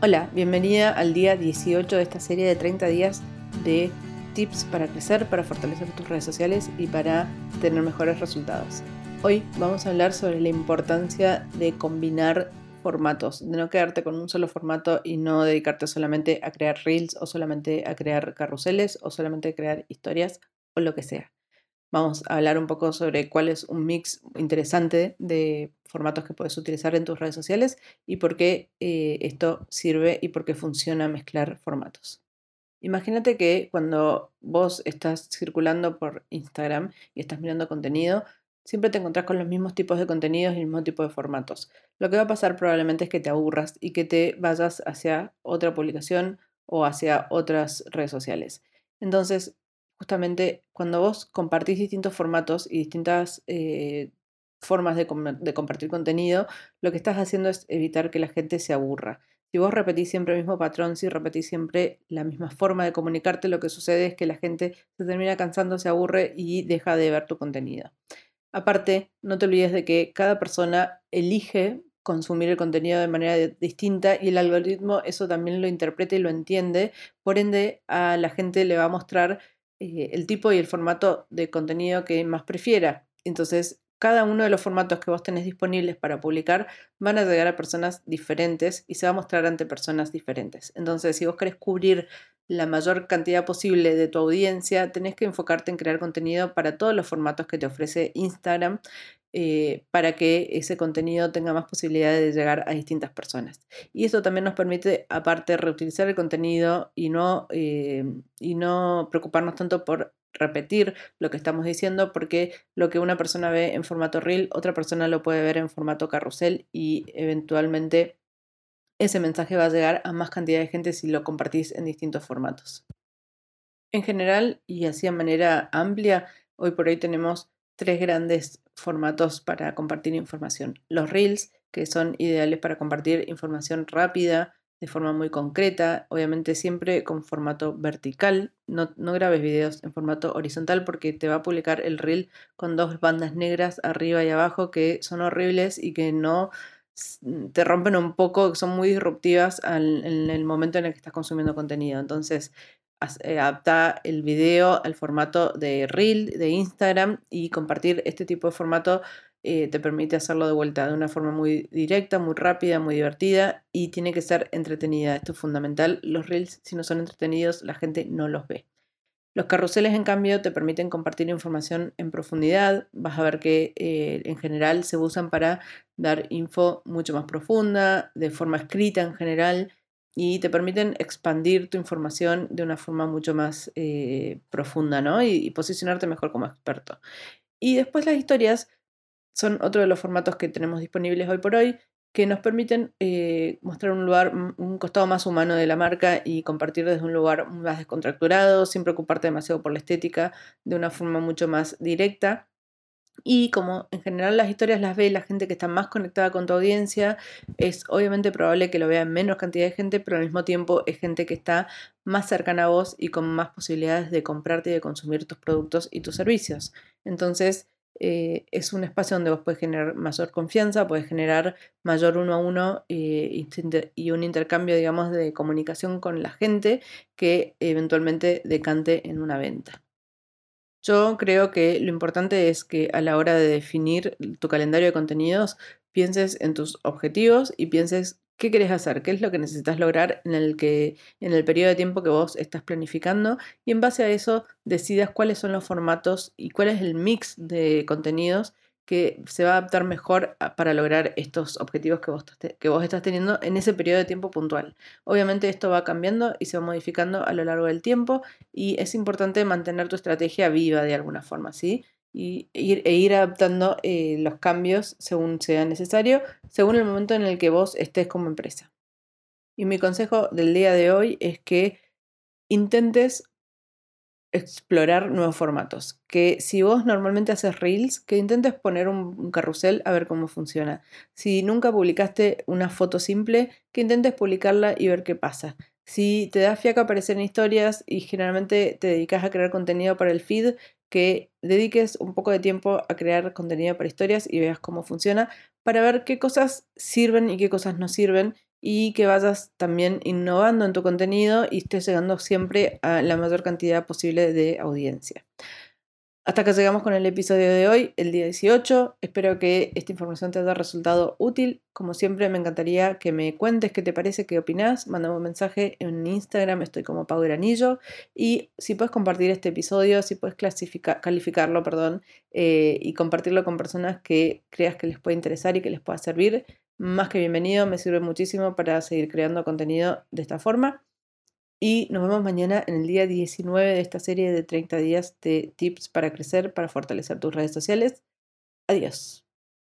Hola, bienvenida al día 18 de esta serie de 30 días de tips para crecer, para fortalecer tus redes sociales y para tener mejores resultados. Hoy vamos a hablar sobre la importancia de combinar formatos, de no quedarte con un solo formato y no dedicarte solamente a crear reels o solamente a crear carruseles o solamente a crear historias o lo que sea. Vamos a hablar un poco sobre cuál es un mix interesante de formatos que puedes utilizar en tus redes sociales y por qué eh, esto sirve y por qué funciona mezclar formatos. Imagínate que cuando vos estás circulando por Instagram y estás mirando contenido, siempre te encontrás con los mismos tipos de contenidos y el mismo tipo de formatos. Lo que va a pasar probablemente es que te aburras y que te vayas hacia otra publicación o hacia otras redes sociales. Entonces, justamente cuando vos compartís distintos formatos y distintas eh, formas de, compartir contenido, lo que estás haciendo es evitar que la gente se aburra. Si vos repetís siempre el mismo patrón, si repetís siempre la misma forma de comunicarte, lo que sucede es que la gente se termina cansando, se aburre y deja de ver tu contenido. Aparte, no te olvides de que cada persona elige consumir el contenido de manera distinta y el algoritmo eso también lo interpreta y lo entiende. Por ende, a la gente le va a mostrar eh, el tipo y el formato de contenido que más prefiera. Entonces, cada uno de los formatos que vos tenés disponibles para publicar van a llegar a personas diferentes y se va a mostrar ante personas diferentes. Entonces, si vos querés cubrir la mayor cantidad posible de tu audiencia, tenés que enfocarte en crear contenido para todos los formatos que te ofrece Instagram eh, para que ese contenido tenga más posibilidades de llegar a distintas personas. Y eso también nos permite, aparte, reutilizar el contenido y no, eh, y no preocuparnos tanto por repetir lo que estamos diciendo, porque lo que una persona ve en formato reel, otra persona lo puede ver en formato carrusel y eventualmente ese mensaje va a llegar a más cantidad de gente si lo compartís en distintos formatos. En general, y así de manera amplia, hoy por hoy tenemos tres grandes formatos para compartir información. Los reels, que son ideales para compartir información rápida, de forma muy concreta, obviamente siempre con formato vertical. No, no, grabes videos en formato horizontal porque te va a publicar el reel con dos bandas negras arriba y abajo que son horribles y que no te rompen un poco, son muy disruptivas en el momento en el que estás consumiendo contenido. Entonces, eh, adapta el video al formato de Reel, de Instagram y compartir este tipo de formato eh, te permite hacerlo de vuelta de una forma muy directa, muy rápida, muy divertida y tiene que ser entretenida. Esto es fundamental. Los Reels, si no son entretenidos, la gente no los ve. Los carruseles, en cambio, te permiten compartir información en profundidad. Vas a ver que eh, en general se usan para dar info mucho más profunda, de forma escrita en general, y te permiten expandir tu información de una forma mucho más eh, profunda, ¿no? Y, posicionarte mejor como experto. Y después las historias son otro de los formatos que tenemos disponibles hoy por hoy, que nos permiten eh, mostrar un lugar, un costado más humano de la marca y compartir desde un lugar más descontracturado, sin preocuparte demasiado por la estética, de una forma mucho más directa. Y como en general las historias las ve la gente que está más conectada con tu audiencia, es obviamente probable que lo vea menos cantidad de gente, pero al mismo tiempo es gente que está más cercana a vos y con más posibilidades de comprarte y de consumir tus productos y tus servicios. Entonces, eh, es un espacio donde vos puedes generar mayor confianza, puedes generar mayor uno a uno eh, y un intercambio, digamos, de comunicación con la gente que eventualmente decante en una venta. Yo creo que lo importante es que a la hora de definir tu calendario de contenidos pienses en tus objetivos y pienses qué querés hacer, qué es lo que necesitas lograr en el, que, en el periodo de tiempo que vos estás planificando y en base a eso decidas cuáles son los formatos y cuál es el mix de contenidos que se va a adaptar mejor para lograr estos objetivos que vos, que vos estás teniendo en ese periodo de tiempo puntual. Obviamente esto va cambiando y se va modificando a lo largo del tiempo y es importante mantener tu estrategia viva de alguna forma, ¿sí? Y ir, e ir adaptando eh, los cambios según sea necesario, según el momento en el que vos estés como empresa. Y mi consejo del día de hoy es que intentes explorar nuevos formatos. Que si vos normalmente haces reels, que intentes poner un, carrusel a ver cómo funciona. Si nunca publicaste una foto simple, que intentes publicarla y ver qué pasa. Si te da fiaca aparecer en historias y generalmente te dedicas a crear contenido para el feed, que dediques un poco de tiempo a crear contenido para historias y veas cómo funciona para ver qué cosas sirven y qué cosas no sirven y que vayas también innovando en tu contenido y estés llegando siempre a la mayor cantidad posible de audiencia. Hasta que llegamos con el episodio de hoy, el día 18. Espero que esta información te haya resultado útil. Como siempre, me encantaría que me cuentes qué te parece, qué opinas. Mándame un mensaje en Instagram, estoy como Pau Granillo. Y si puedes compartir este episodio, si puedes calificarlo perdón, eh, y compartirlo con personas que creas que les puede interesar y que les pueda servir, más que bienvenido. Me sirve muchísimo para seguir creando contenido de esta forma. Y nos vemos mañana en el día 19 de esta serie de 30 días de tips para crecer, para fortalecer tus redes sociales. Adiós.